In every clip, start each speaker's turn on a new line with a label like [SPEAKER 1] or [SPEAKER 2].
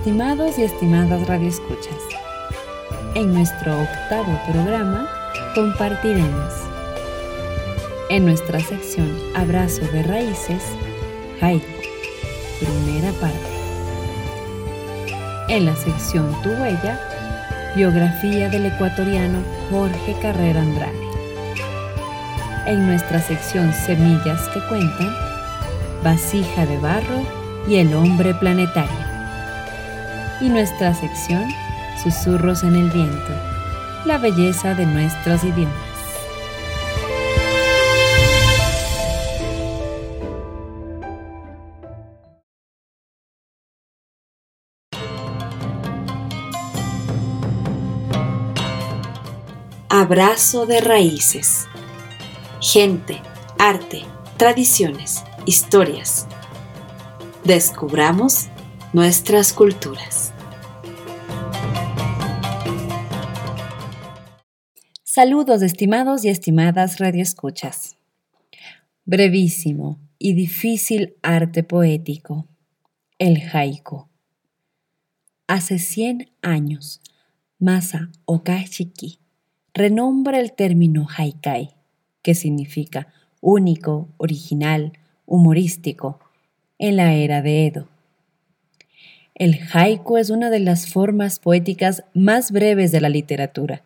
[SPEAKER 1] Estimados y estimadas radioescuchas, en nuestro octavo programa compartiremos en nuestra sección Abrazo de Raíces, Haiku, primera parte. En la sección Tu Huella, biografía del ecuatoriano Jorge Carrera Andrade. En nuestra sección Semillas que cuentan, Vasija de Barro y el Hombre Planetario. Y nuestra sección Susurros en el Viento, la belleza de nuestros idiomas. Abrazo de raíces. Gente, arte, tradiciones, historias. Descubramos nuestras culturas. Saludos estimados y estimadas radioescuchas. Brevísimo y difícil arte poético. El haiku. Hace 100 años, Masa Okashiki renombra el término haikai, que significa único, original, humorístico, en la era de Edo. El haiku es una de las formas poéticas más breves de la literatura.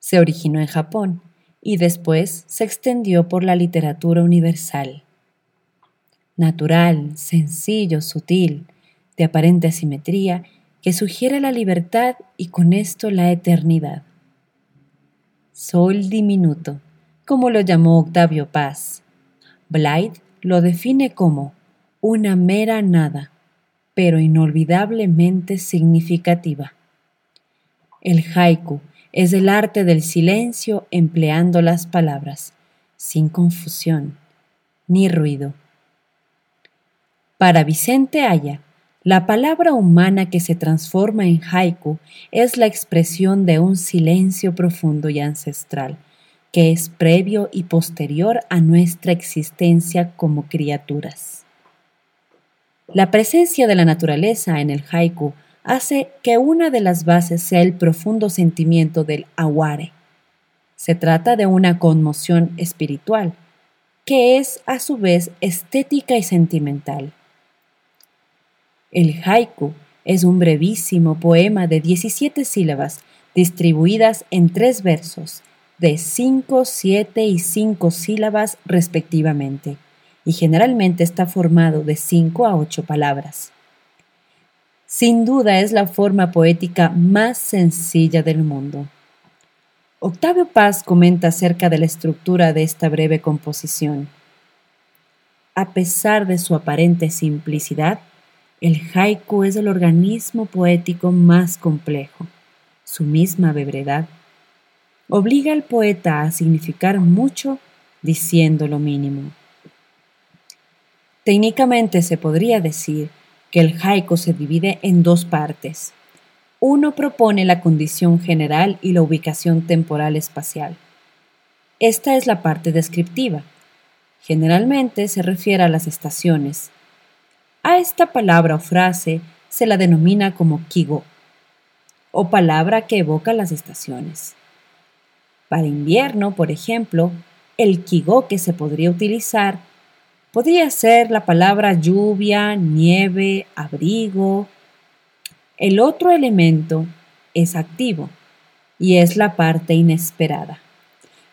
[SPEAKER 1] Se originó en Japón y después se extendió por la literatura universal. Natural, sencillo, sutil, de aparente simetría, que sugiere la libertad y con esto la eternidad sol diminuto, como lo llamó Octavio Paz. Blythe lo define como una mera nada, pero inolvidablemente significativa. El haiku es el arte del silencio empleando las palabras, sin confusión ni ruido. Para Vicente Aya, la palabra humana que se transforma en haiku es la expresión de un silencio profundo y ancestral, que es previo y posterior a nuestra existencia como criaturas. La presencia de la naturaleza en el haiku hace que una de las bases sea el profundo sentimiento del aware. Se trata de una conmoción espiritual, que es a su vez estética y sentimental el haiku es un brevísimo poema de 17 sílabas distribuidas en tres versos de 5, 7 y 5 sílabas respectivamente, y generalmente está formado de 5 a 8 palabras. Sin duda es la forma poética más sencilla del mundo. Octavio Paz comenta acerca de la estructura de esta breve composición. A pesar de su aparente simplicidad, el haiku es el organismo poético más complejo. Su misma brevedad obliga al poeta a significar mucho diciendo lo mínimo. Técnicamente se podría decir que el haiku se divide en dos partes. Uno propone la condición general y la ubicación temporal espacial. Esta es la parte descriptiva. Generalmente se refiere a las estaciones, a esta palabra o frase se la denomina como kigo, o palabra que evoca las estaciones. Para invierno, por ejemplo, el kigo que se podría utilizar podría ser la palabra lluvia, nieve, abrigo. El otro elemento es activo y es la parte inesperada.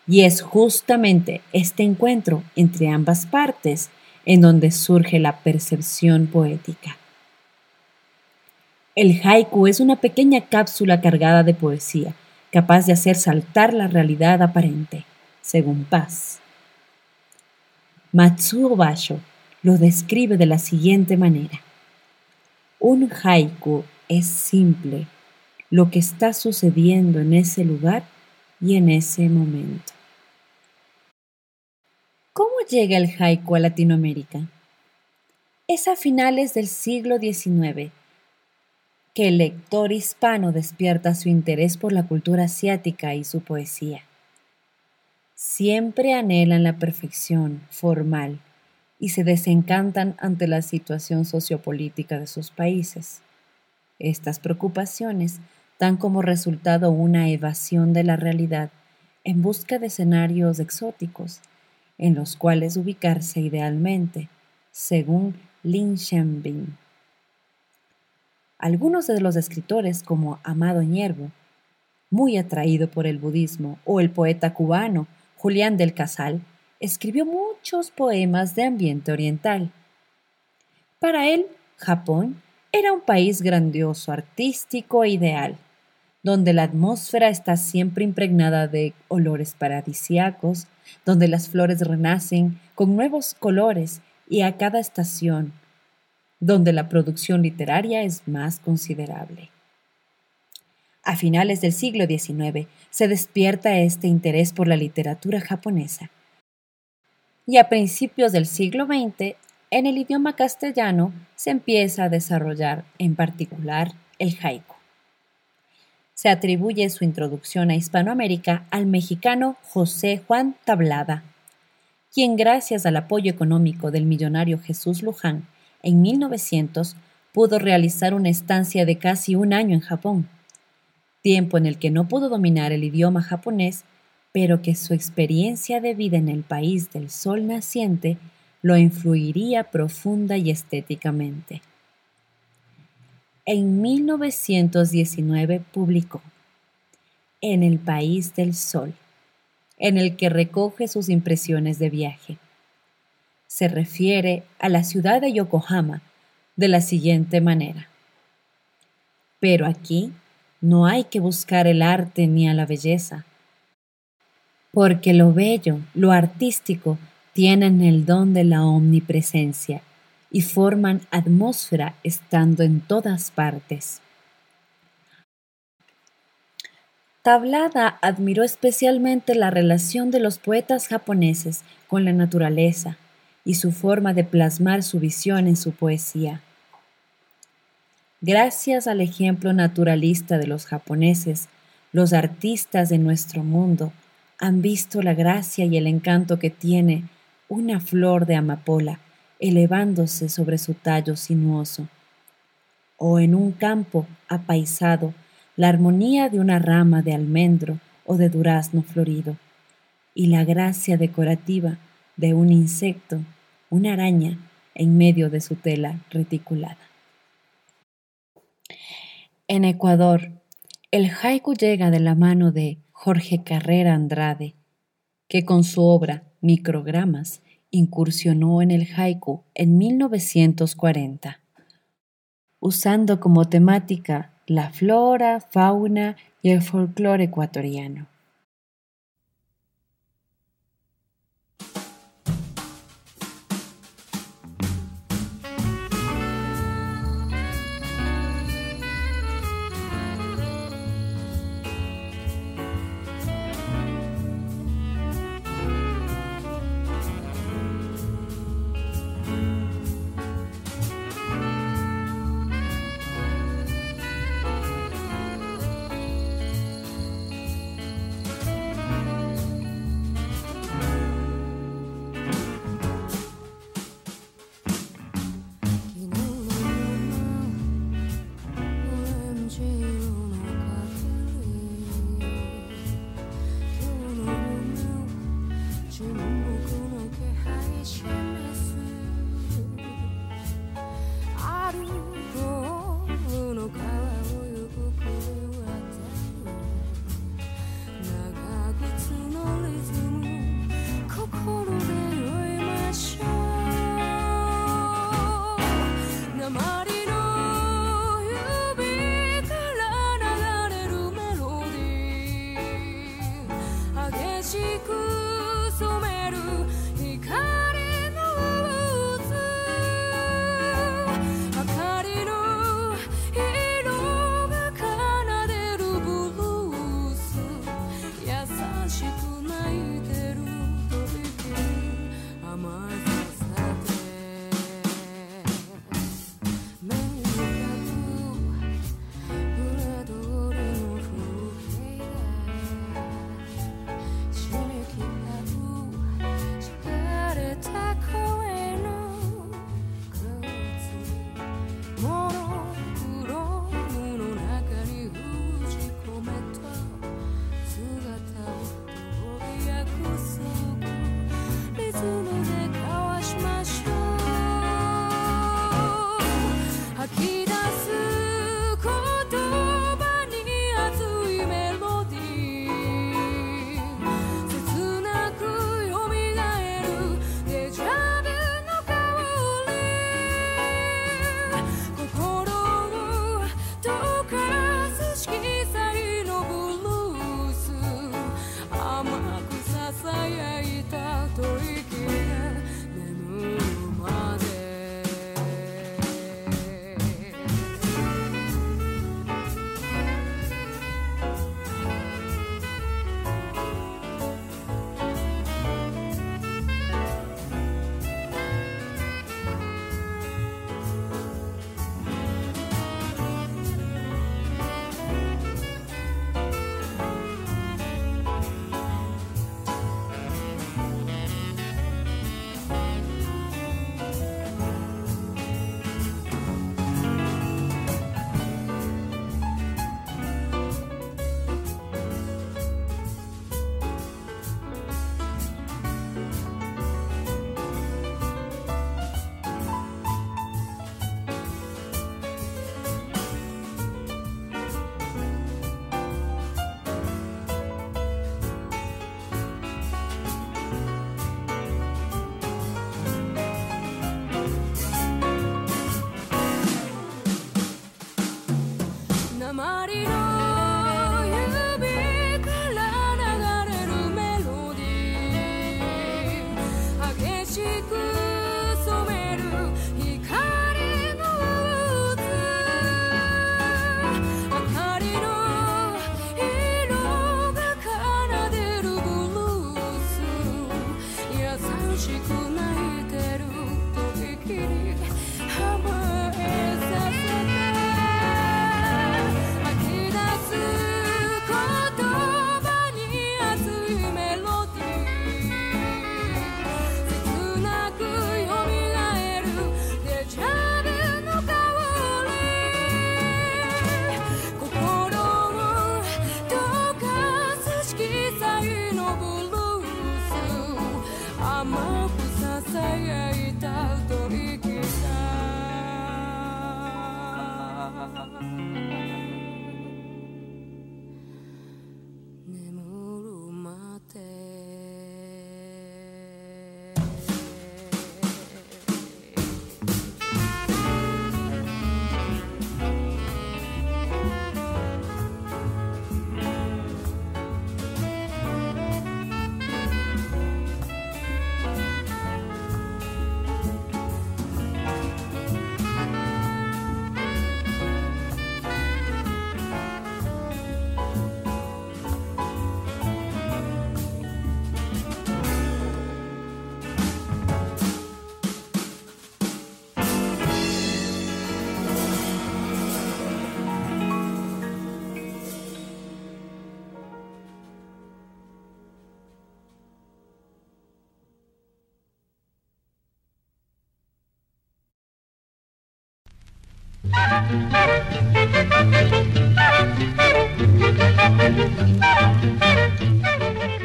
[SPEAKER 1] Y es justamente este encuentro entre ambas partes en donde surge la percepción poética. El haiku es una pequeña cápsula cargada de poesía, capaz de hacer saltar la realidad aparente, según Paz. Matsuo Basho lo describe de la siguiente manera. Un haiku es simple, lo que está sucediendo en ese lugar y en ese momento. ¿Cómo llega el haiku a Latinoamérica? Es a finales del siglo XIX que el lector hispano despierta su interés por la cultura asiática y su poesía. Siempre anhelan la perfección formal y se desencantan ante la situación sociopolítica de sus países. Estas preocupaciones dan como resultado una evasión de la realidad en busca de escenarios exóticos en los cuales ubicarse idealmente, según Lin Shenbin. Algunos de los escritores, como Amado Ñerbo, muy atraído por el budismo, o el poeta cubano Julián del Casal, escribió muchos poemas de ambiente oriental. Para él, Japón era un país grandioso, artístico e ideal, donde la atmósfera está siempre impregnada de olores paradisiacos, donde las flores renacen con nuevos colores y a cada estación, donde la producción literaria es más considerable. A finales del siglo XIX se despierta este interés por la literatura japonesa. Y a principios del siglo XX, en el idioma castellano se empieza a desarrollar en particular el haiku. Se atribuye su introducción a Hispanoamérica al mexicano José Juan Tablada, quien gracias al apoyo económico del millonario Jesús Luján en 1900 pudo realizar una estancia de casi un año en Japón, tiempo en el que no pudo dominar el idioma japonés, pero que su experiencia de vida en el país del sol naciente lo influiría profunda y estéticamente. En 1919 publicó En el País del Sol, en el que recoge sus impresiones de viaje se refiere a la ciudad de Yokohama de la siguiente manera. Pero aquí no hay que buscar el arte ni a la belleza, porque lo bello, lo artístico, tienen el don de la omnipresencia y forman atmósfera estando en todas partes. Tablada admiró especialmente la relación de los poetas japoneses con la naturaleza, y su forma de plasmar su visión en su poesía. Gracias al ejemplo naturalista de los japoneses, los artistas de nuestro mundo han visto la gracia y el encanto que tiene una flor de amapola elevándose sobre su tallo sinuoso, o en un campo apaisado la armonía de una rama de almendro o de durazno florido, y la gracia decorativa de un insecto una araña en medio de su tela reticulada. En Ecuador, el haiku llega de la mano de Jorge Carrera Andrade, que con su obra Microgramas incursionó en el haiku en 1940, usando como temática la flora, fauna y el folclore ecuatoriano.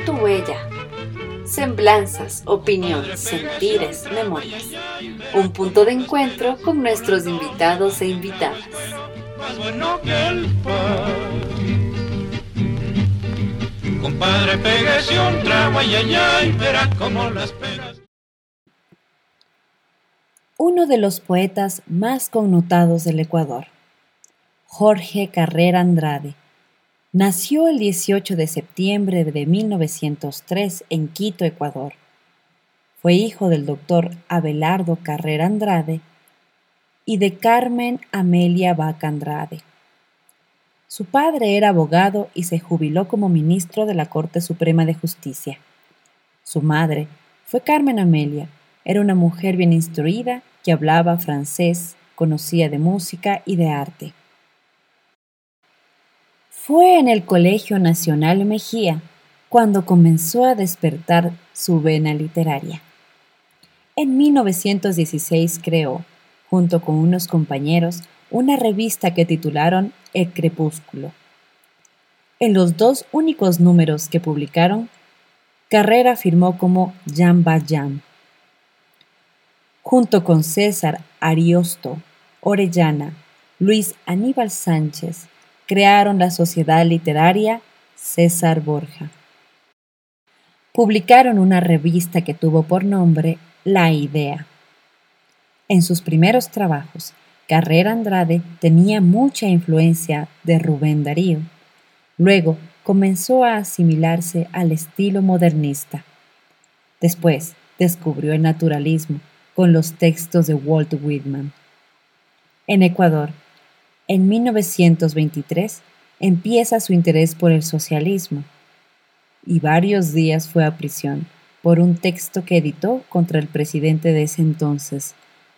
[SPEAKER 1] Tu huella. Semblanzas, opiniones, sentires, memorias. Un punto de encuentro con nuestros invitados e invitadas. Compadre, un trago y verás cómo las uno de los poetas más connotados del Ecuador, Jorge Carrera Andrade. Nació el 18 de septiembre de 1903 en Quito, Ecuador. Fue hijo del doctor Abelardo Carrera Andrade y de Carmen Amelia Vaca Andrade. Su padre era abogado y se jubiló como ministro de la Corte Suprema de Justicia. Su madre fue Carmen Amelia. Era una mujer bien instruida que hablaba francés, conocía de música y de arte. Fue en el Colegio Nacional Mejía cuando comenzó a despertar su vena literaria. En 1916 creó, junto con unos compañeros, una revista que titularon El Crepúsculo. En los dos únicos números que publicaron, Carrera firmó como Jamba Jam. Junto con César Ariosto, Orellana, Luis Aníbal Sánchez, crearon la sociedad literaria César Borja. Publicaron una revista que tuvo por nombre La Idea. En sus primeros trabajos, Carrera Andrade tenía mucha influencia de Rubén Darío. Luego comenzó a asimilarse al estilo modernista. Después descubrió el naturalismo con los textos de Walt Whitman. En Ecuador, en 1923, empieza su interés por el socialismo y varios días fue a prisión por un texto que editó contra el presidente de ese entonces,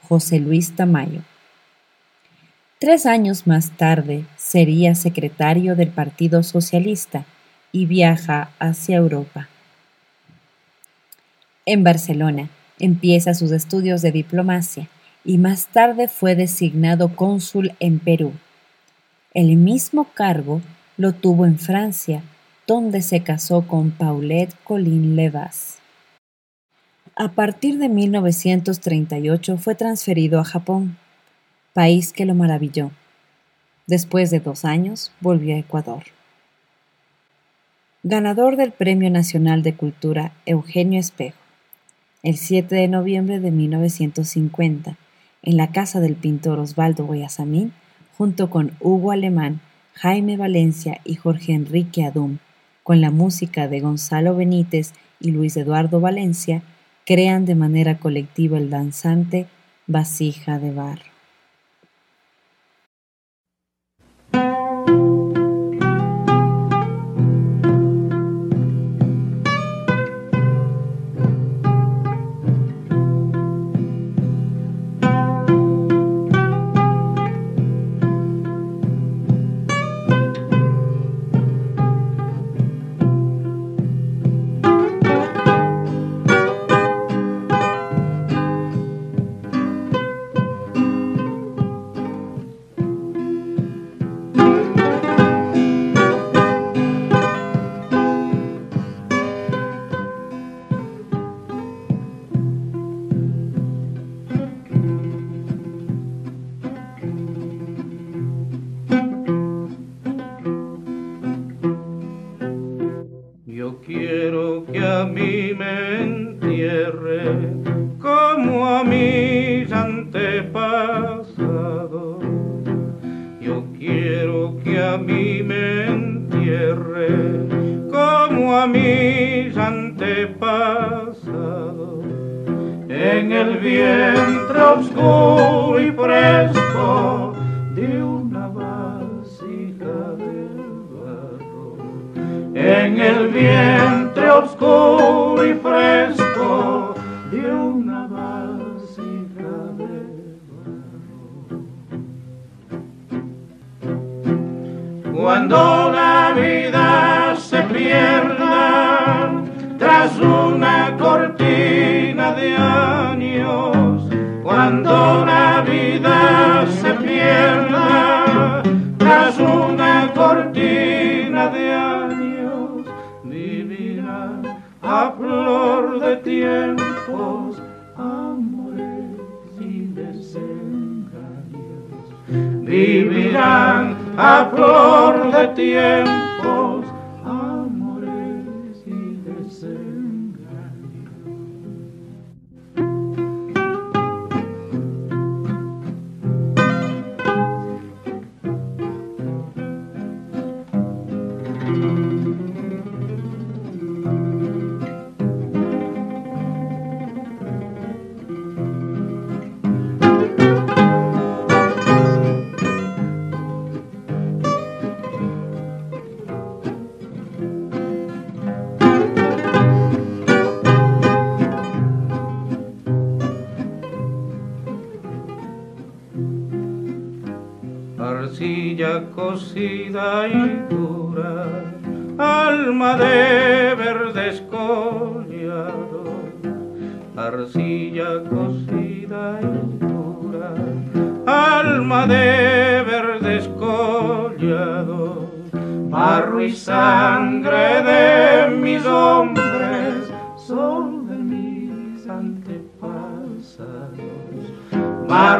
[SPEAKER 1] José Luis Tamayo. Tres años más tarde sería secretario del Partido Socialista y viaja hacia Europa. En Barcelona empieza sus estudios de diplomacia y más tarde fue designado cónsul en Perú. El mismo cargo lo tuvo en Francia, donde se casó con Paulette Colin Levas. A partir de 1938 fue transferido a Japón país que lo maravilló. Después de dos años, volvió a Ecuador. Ganador del Premio Nacional de Cultura Eugenio Espejo, el 7 de noviembre de 1950, en la casa del pintor Osvaldo Guayasamín, junto con Hugo Alemán, Jaime Valencia y Jorge Enrique Adum, con la música de Gonzalo Benítez y Luis Eduardo Valencia, crean de manera colectiva el danzante Vasija de Barro.
[SPEAKER 2] a flor de tiempos, amores y desengaños. Vivirán a flor de tiempos.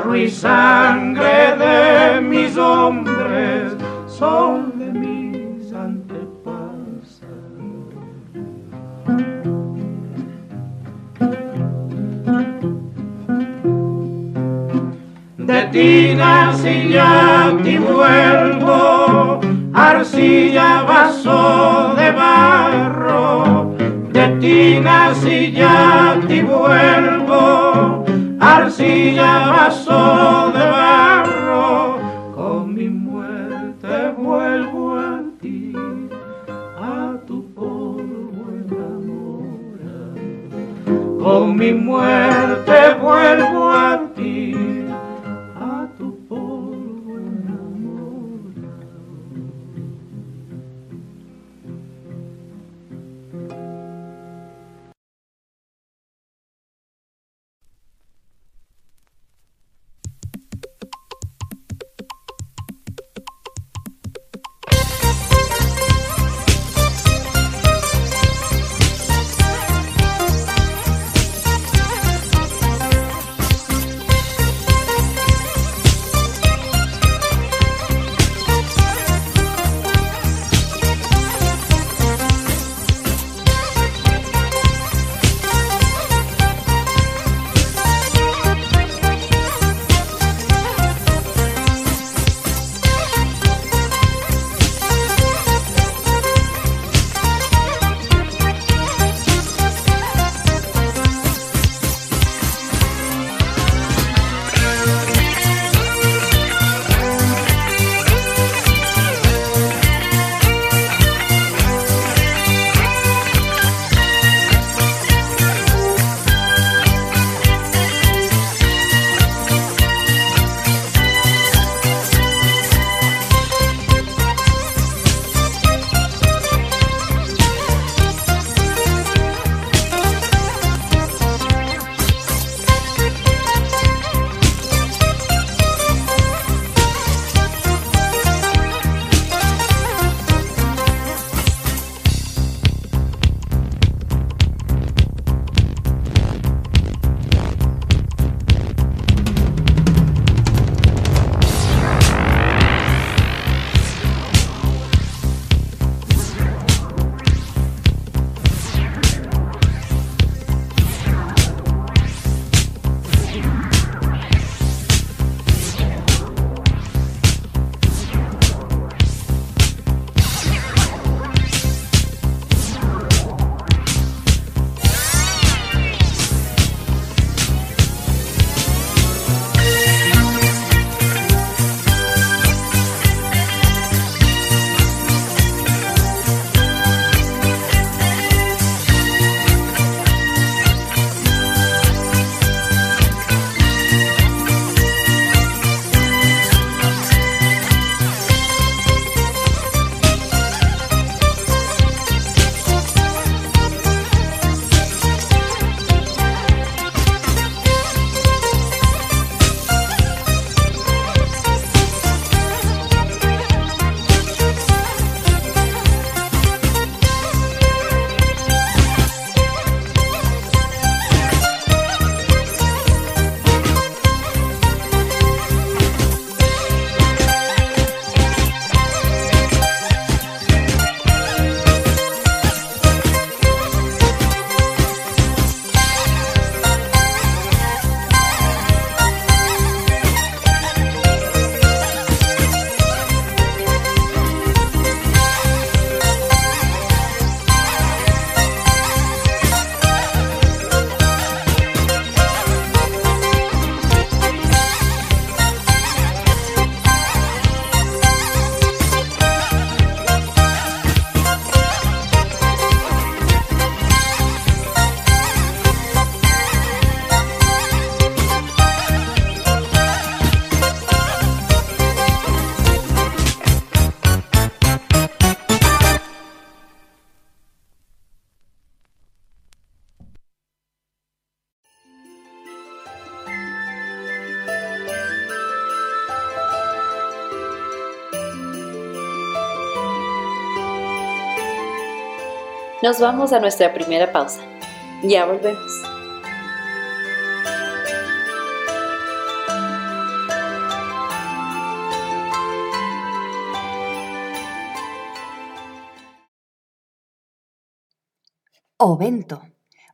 [SPEAKER 2] Barro y sangre de mis hombres, sol de mis antepasados. De ti nací de barro. Con mi muerte vuelvo a ti, a tu polvo enamorado. Con mi muerte vuelvo a ti,
[SPEAKER 1] Nos vamos a nuestra primera pausa. Ya volvemos.
[SPEAKER 3] Ovento.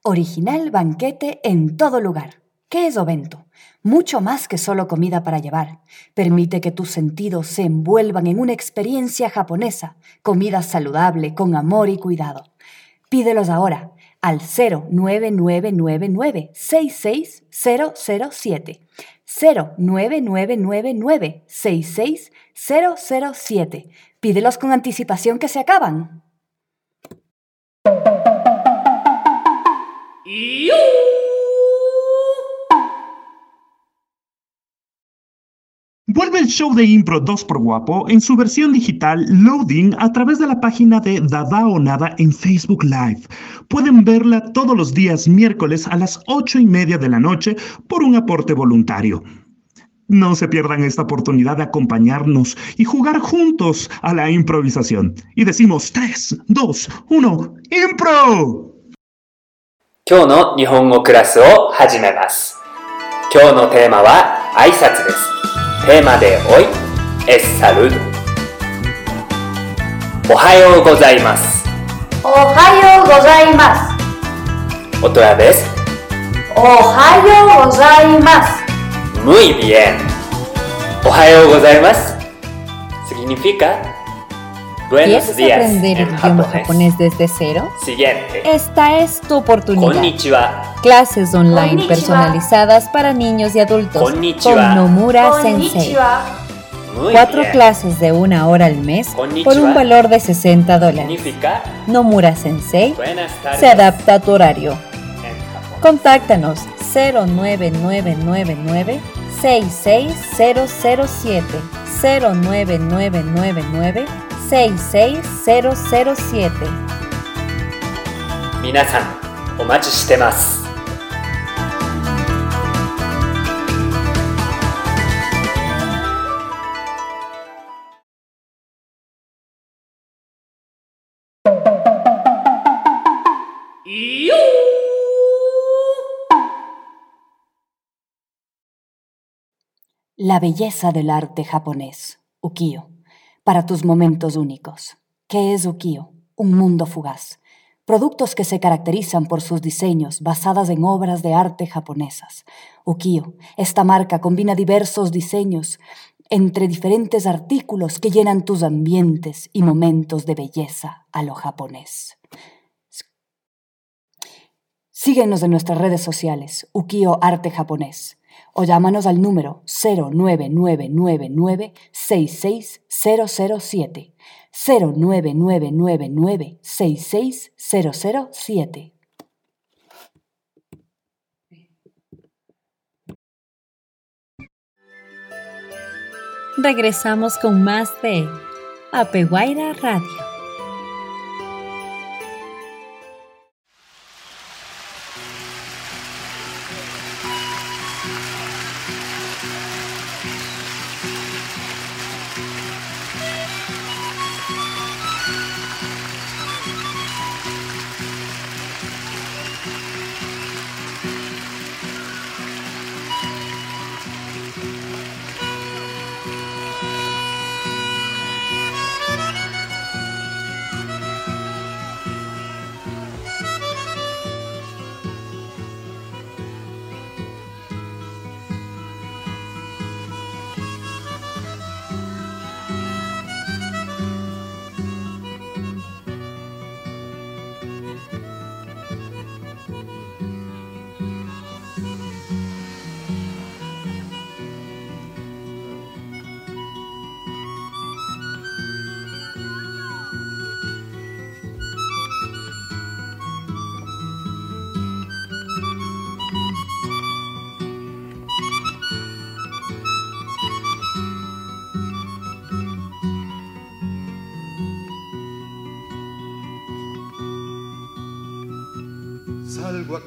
[SPEAKER 3] Original banquete en todo lugar. ¿Qué es Ovento? Mucho más que solo comida para llevar. Permite que tus sentidos se envuelvan en una experiencia japonesa, comida saludable, con amor y cuidado. Pídelos ahora al 09999 66007. 09999 66007. Pídelos con anticipación que se acaban.
[SPEAKER 4] Vuelve el show de Impro 2 por Guapo en su versión digital Loading a través de la página de Dada o Nada en Facebook Live. Pueden verla todos los días miércoles a las 8 y media de la noche por un aporte voluntario. No se pierdan esta oportunidad de acompañarnos y jugar juntos a la improvisación. Y decimos 3, 2, 1, ¡Impro!
[SPEAKER 5] 今日の日本語クラスを始めます今日のテーマは挨拶です テーマでおい es salud おはようございます
[SPEAKER 6] おはようございます。
[SPEAKER 5] otra vez
[SPEAKER 6] おはようございます。
[SPEAKER 5] muy bien おはようございます significa buenos
[SPEAKER 1] ¿Quieres
[SPEAKER 5] días
[SPEAKER 1] aprender el idioma
[SPEAKER 5] japonés
[SPEAKER 1] japonés desde cero?
[SPEAKER 5] siguiente
[SPEAKER 1] Esta es tu oportunidad.
[SPEAKER 5] konnichiwa
[SPEAKER 1] Clases online
[SPEAKER 6] Konnichiwa.
[SPEAKER 1] personalizadas para niños y adultos
[SPEAKER 5] Konnichiwa.
[SPEAKER 1] con Nomura Sensei.
[SPEAKER 5] Muy
[SPEAKER 1] Cuatro
[SPEAKER 5] bien
[SPEAKER 1] clases de una hora al mes
[SPEAKER 5] Konnichiwa.
[SPEAKER 1] por un valor de 60 dólares.
[SPEAKER 5] significa
[SPEAKER 1] Nomura Sensei se adapta a tu horario. Contáctanos 09999 66007 09999
[SPEAKER 5] Seis seis cero cero siete 66007. Minasan, omachi shitemasu.
[SPEAKER 3] La belleza del arte japonés, ukiyo para tus momentos únicos. ¿Qué es ukiyo? Un mundo fugaz. Productos que se caracterizan por sus diseños basadas en obras de arte japonesas. Ukiyo, esta marca combina diversos diseños entre diferentes artículos que llenan tus ambientes y momentos de belleza a lo japonés. Síguenos en nuestras redes sociales, Ukiyo Arte Japonés, o llámanos al número 09999 66007. 09999 66007.
[SPEAKER 1] Regresamos con más de Apeguaira Radio.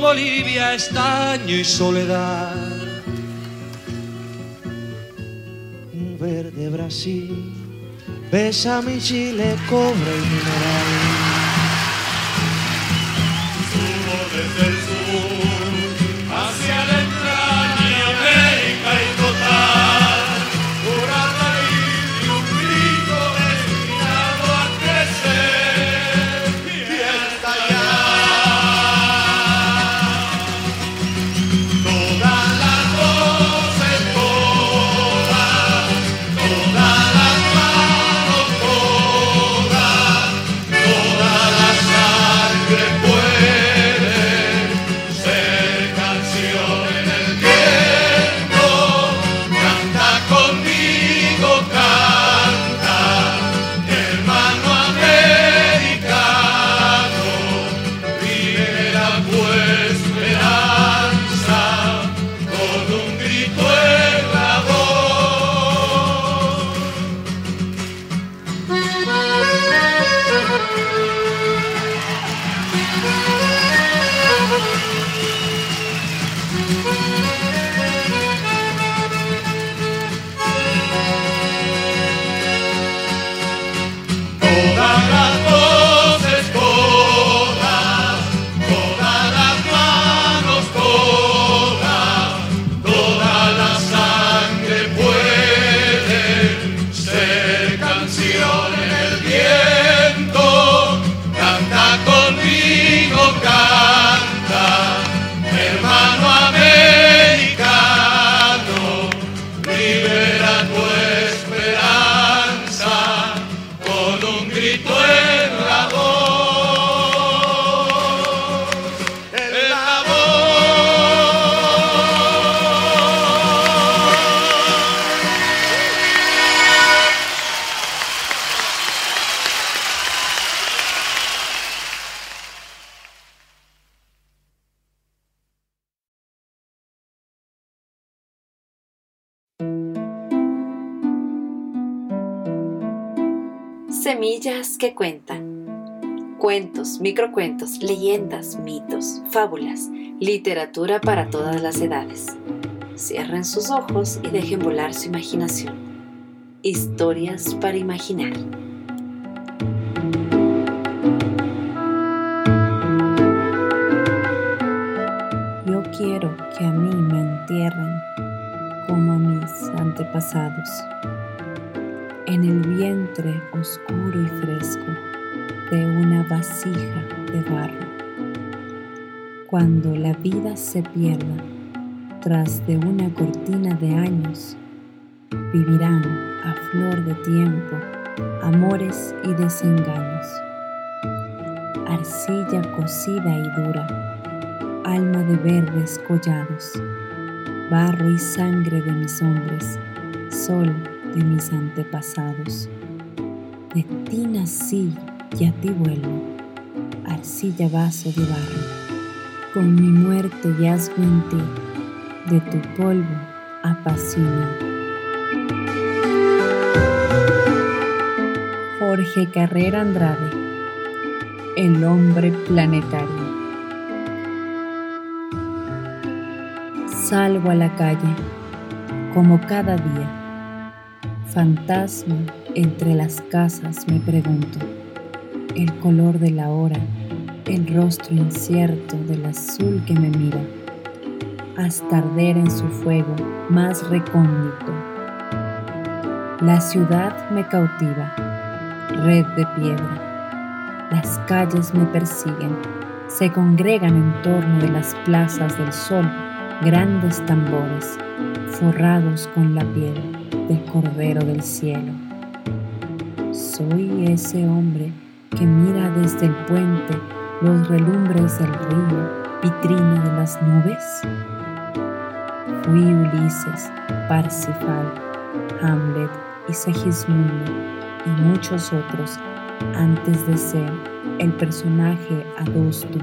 [SPEAKER 7] Bolivia, estaño y soledad. Un verde Brasil, besa mi Chile, cobre y mineral.
[SPEAKER 1] Que cuentan. Cuentos, microcuentos, leyendas, mitos, fábulas, literatura para todas las edades. Cierren sus ojos y dejen volar su imaginación. Historias para imaginar. Yo quiero que a mí me entierren como a mis antepasados, en el vientre oscuro y fresco de una vasija de barro. Cuando la vida se pierda tras de una cortina de años, vivirán a flor de tiempo amores y desengaños. Arcilla cocida y dura, alma de verdes collados, barro y sangre de mis hombres, sol de mis antepasados. De ti nací y a ti vuelvo, arcilla vaso de barro. Con mi muerte yazgo en ti, de tu polvo apasionado. Jorge Carrera Andrade, el hombre planetario. Salgo a la calle, como cada día. Fantasma entre las casas me pregunto, el color de la hora, el rostro incierto del azul que me mira, hasta arder en su fuego más recóndito. La ciudad me cautiva, red de piedra. Las calles me persiguen, se congregan en torno de las plazas del sol grandes tambores forrados con la piel del Cordero del Cielo. Soy ese hombre que mira desde el puente los relumbres del río, vitrina de las nubes.
[SPEAKER 8] Fui Ulises, Parsifal, Hamlet y Segismundo y muchos otros antes de ser el personaje adusto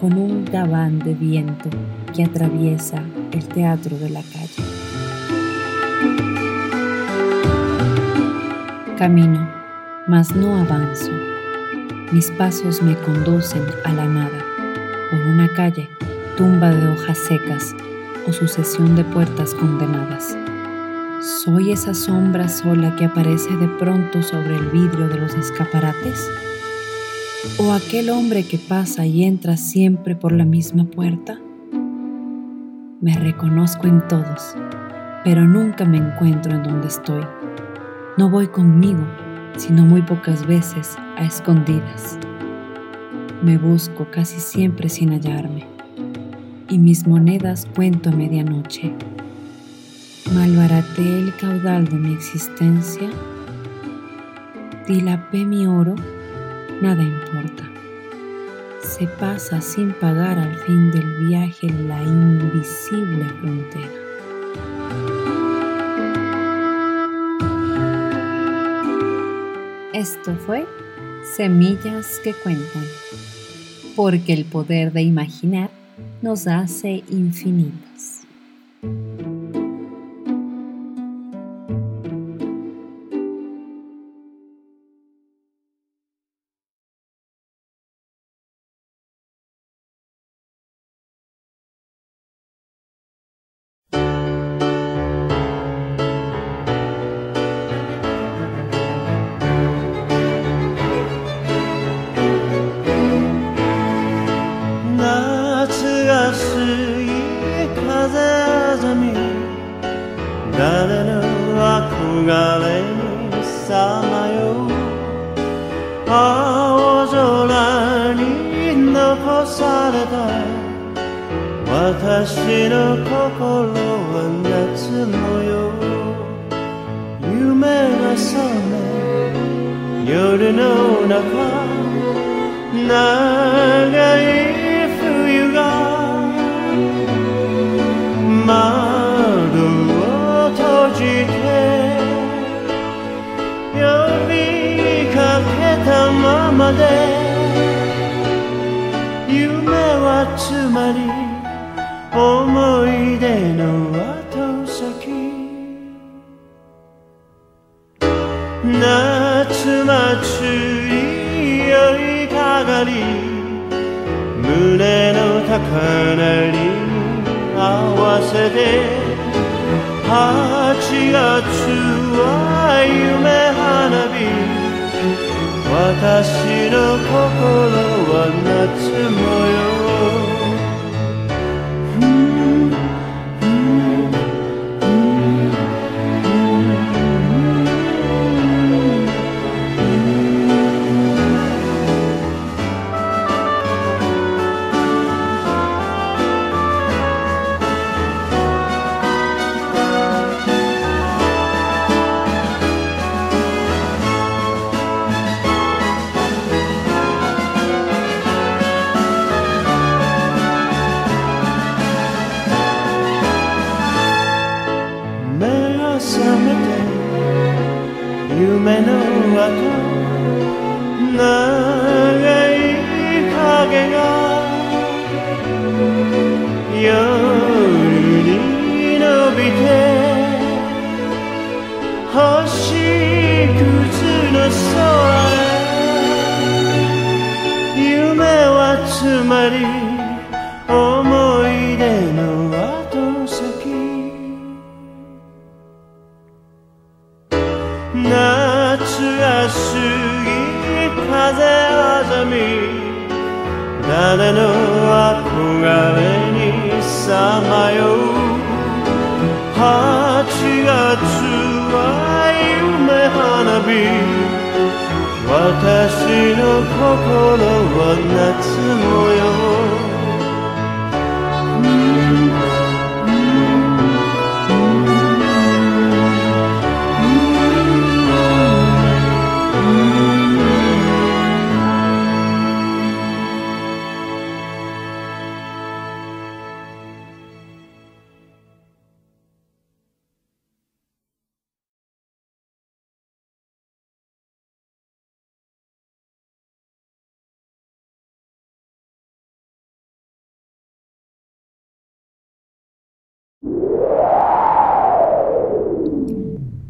[SPEAKER 8] con un gabán de viento que atraviesa el teatro de la calle. Camino, mas no avanzo. Mis pasos me conducen a la nada, por una calle, tumba de hojas secas o sucesión de puertas condenadas. ¿Soy esa sombra sola que aparece de pronto sobre el vidrio de los escaparates? ¿O aquel hombre que pasa y entra siempre por la misma puerta? Me reconozco en todos, pero nunca me encuentro en donde estoy. No voy conmigo, sino muy pocas veces a escondidas. Me busco casi siempre sin hallarme, y mis monedas cuento a medianoche. Malbaraté el caudal de mi existencia, dilapé mi oro nada importa. Se pasa sin pagar al fin del viaje la invisible frontera. Esto fue Semillas que cuentan, porque el poder de imaginar nos hace infinitos.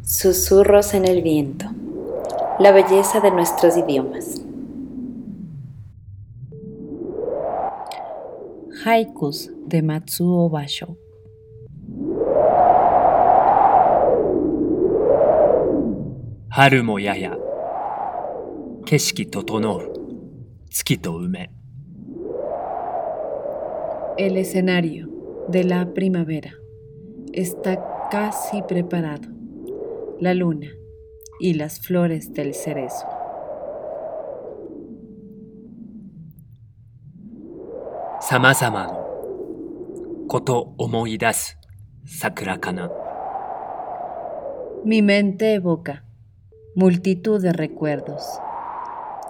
[SPEAKER 1] Susurros en el viento. La belleza de nuestros idiomas. Haikus de Matsuo Basho.
[SPEAKER 5] Haru mo yaya. Keshiki totonou. Tsuki to ume.
[SPEAKER 1] El escenario de la primavera está casi preparado. La luna y las flores del cerezo.
[SPEAKER 5] Samazama no koto omoidasu sakura kana.
[SPEAKER 1] Mi mente evoca multitud de recuerdos,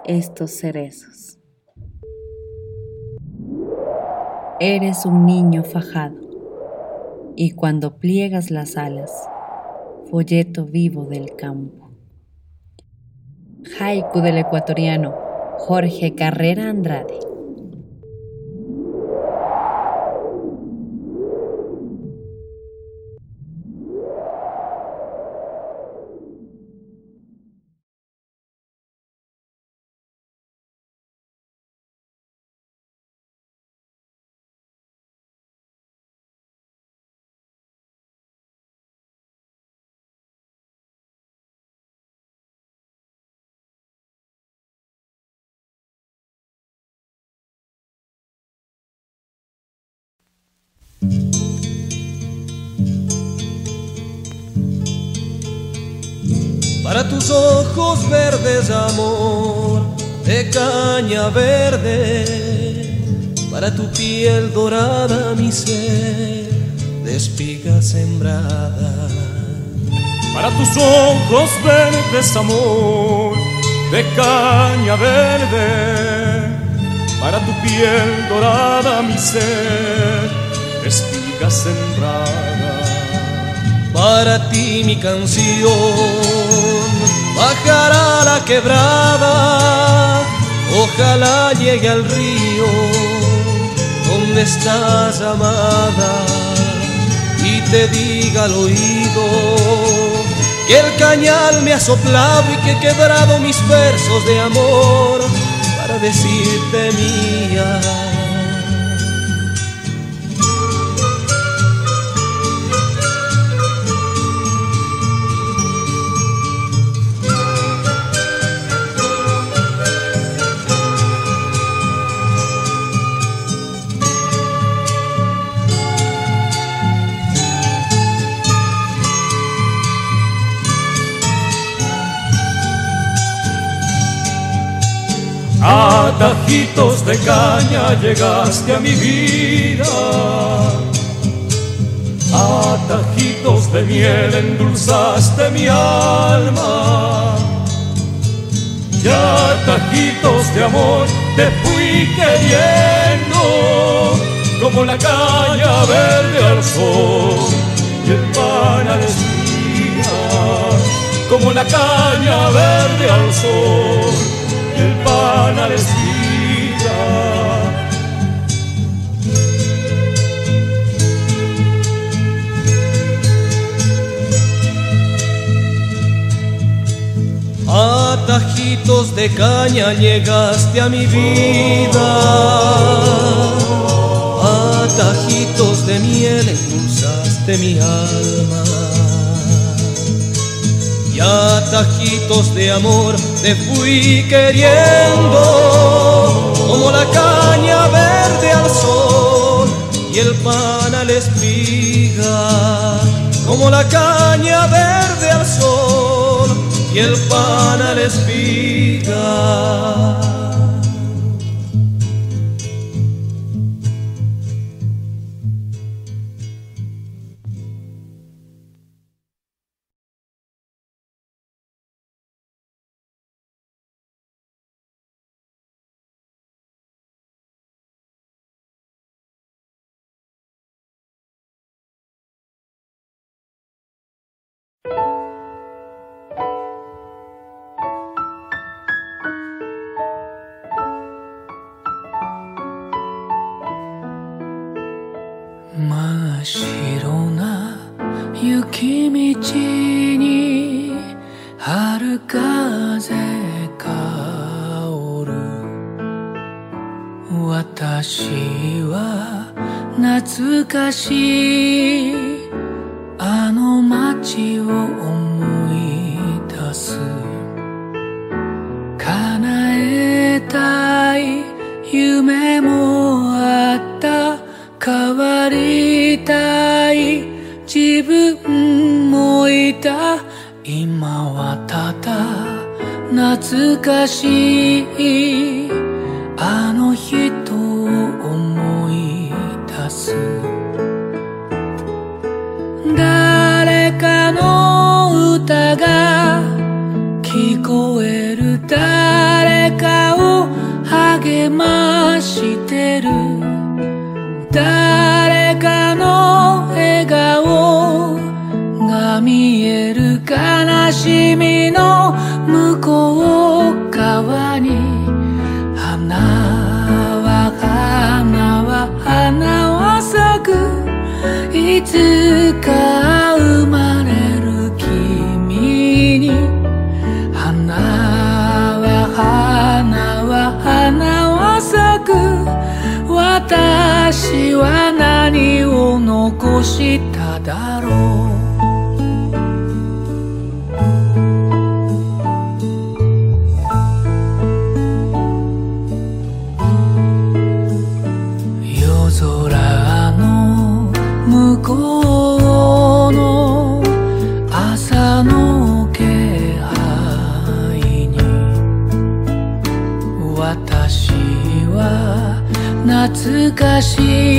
[SPEAKER 1] estos cerezos. Eres un niño fajado y cuando pliegas las alas, folleto vivo del campo. Haiku del ecuatoriano Jorge Carrera Andrade.
[SPEAKER 9] Para tus ojos verdes, amor, de caña verde. Para tu piel dorada, mi ser, de espiga sembrada.
[SPEAKER 10] Para tus ojos verdes, amor, de caña verde. Para tu piel dorada, mi ser, de espiga sembrada.
[SPEAKER 9] Para ti mi canción bajará la quebrada, ojalá llegue al río donde estás amada y te diga al oído que el cañal me ha soplado y que he quebrado mis versos de amor para decirte mía.
[SPEAKER 10] A tajitos de caña llegaste a mi vida. A tajitos de miel endulzaste mi alma. Y a tajitos de amor te fui queriendo. Como la caña verde al sol y el pan a la espiga. Como la caña verde al sol el pan a la
[SPEAKER 9] tajitos de caña llegaste a mi vida. A tajitos de miel endulzaste mi alma. Y a tajitos de amor te fui queriendo. Como la caña verde al sol y el pan a la espiga. Como la caña verde y el pan a la espiga.
[SPEAKER 11] 白な雪道に春風香る。私は懐かしい。懐かしい。いつか生まれる君に花は花は花は咲く。私は何を残しただろう。心。